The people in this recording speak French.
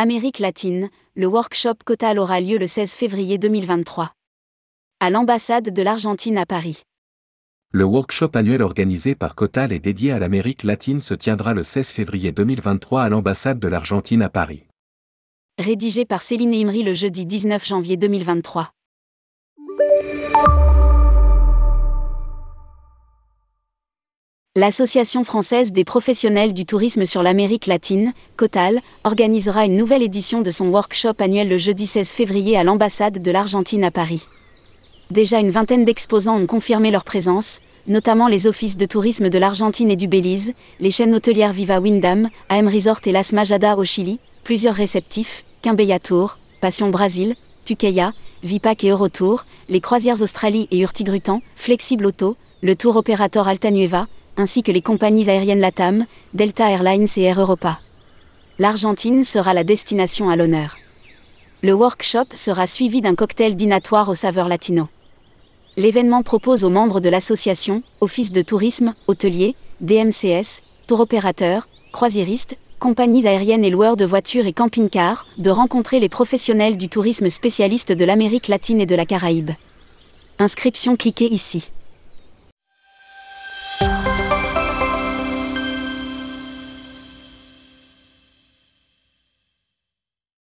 Amérique latine, le workshop Cotal aura lieu le 16 février 2023. À l'ambassade de l'Argentine à Paris. Le workshop annuel organisé par Cotal et dédié à l'Amérique latine se tiendra le 16 février 2023 à l'ambassade de l'Argentine à Paris. Rédigé par Céline Imri le jeudi 19 janvier 2023. L'Association française des professionnels du tourisme sur l'Amérique latine, COTAL, organisera une nouvelle édition de son workshop annuel le jeudi 16 février à l'ambassade de l'Argentine à Paris. Déjà une vingtaine d'exposants ont confirmé leur présence, notamment les offices de tourisme de l'Argentine et du Belize, les chaînes hôtelières Viva Windham, AM Resort et Las Majada au Chili, plusieurs réceptifs, Quimbeya Tour, Passion Brasil, Tukeya, Vipac et Eurotour, les croisières Australie et Urtigrutan, Flexible Auto, le tour opérateur Altanueva, ainsi que les compagnies aériennes LATAM, Delta Airlines et Air Europa. L'Argentine sera la destination à l'honneur. Le workshop sera suivi d'un cocktail dînatoire aux saveurs latino. L'événement propose aux membres de l'association, office de tourisme, hôteliers, DMCS, tour opérateurs, croisiéristes, compagnies aériennes et loueurs de voitures et camping-cars, de rencontrer les professionnels du tourisme spécialistes de l'Amérique latine et de la Caraïbe. Inscription cliquez ici.